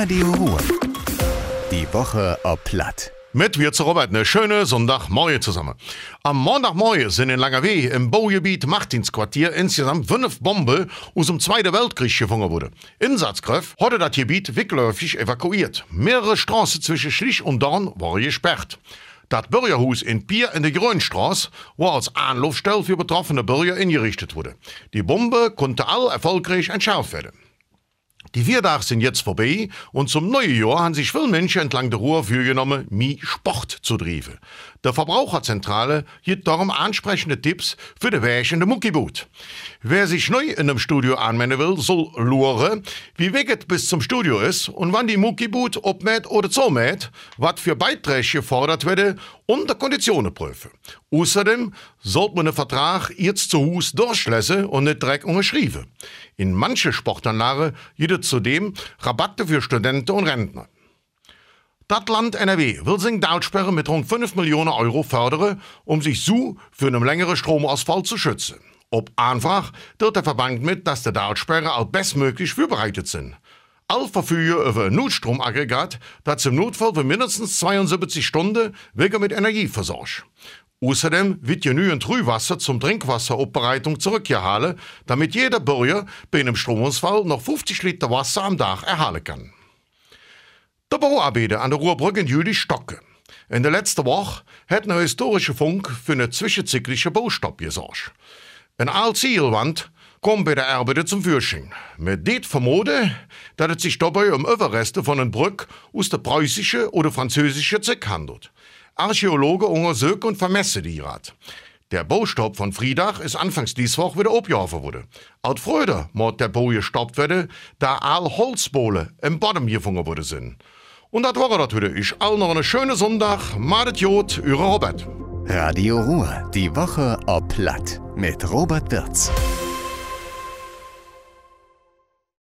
Radio Ruhr. Die Woche ob Platt. Mit wir zu Robert eine schöne Sonntagmorgen zusammen. Am Montagmorgen sind in Langerweh im Baugebiet Martinsquartier insgesamt fünf Bomben aus dem Zweiten Weltkrieg gefunden worden. Insatzkräfte hatte das Gebiet wegläufig evakuiert. Mehrere Straßen zwischen Schlich und Dorn waren gesperrt. Das Bürgerhaus in Pier in der Grünstraße war als Anlaufstelle für betroffene Bürger eingerichtet wurde. Die Bombe konnte all erfolgreich entschärft werden. Die vier Tage sind jetzt vorbei und zum neuen Jahr haben sich viele Menschen entlang der Ruhr vorgenommen, mehr Sport zu treiben. Der Verbraucherzentrale gibt darum ansprechende Tipps für den Weg in der Muckiboot. Wer sich neu in einem Studio anmelden will, soll luren, wie weg bis zum Studio ist und wann die Muckiboot obmäht oder zumäht, was für Beiträge gefordert werden und die Konditionen prüfen. Außerdem sollte man den Vertrag jetzt zu Hus durchlesen und nicht direkt unterschreiben. In manche Sportanlagen gibt es zudem Rabatte für Studenten und Rentner. Das Land NRW will seine Dautsperre mit rund 5 Millionen Euro fördern, um sich so für einen längeren Stromausfall zu schützen. Ob einfach wird der Verband mit, dass die Dautsperre auch bestmöglich vorbereitet sind. All verfügen über ein Notstromaggregat, das im Notfall für mindestens 72 Stunden wieder mit Energie versorgt. Außerdem wird genügend Trühwasser zum Trinkwasseropbereitung zurückgehalten, damit jeder Bürger bei einem Stromausfall noch 50 Liter Wasser am Tag erhalten kann. Der Bauarbeiter an der Ruhrbrücke in Jülich stocken. In der letzten Woche hat ein historischer Funk für einen zwischenzyklischen Baustopp gesorgt. Eine alte Kommt bei der Arbeiter zum Fürsching. Mit det vermuten, dass es sich dabei um Überreste von einer Brücke aus der preußischen oder französischen Zeit handelt. Archäologen untersuchen und vermessen die Rat. Der Baustopp von Friedach ist anfangs dies Woche wieder abgehoben worden. Alt Fröder muss der Bau gestoppt werden, da all Holzbohlen im Boden gefunden worden sind. Und das war das wieder. Ich all noch einen schönen Sonntag. Madet Jod, Robert. Radio Ruhr. Die Woche ob Platt. Mit Robert Wirz.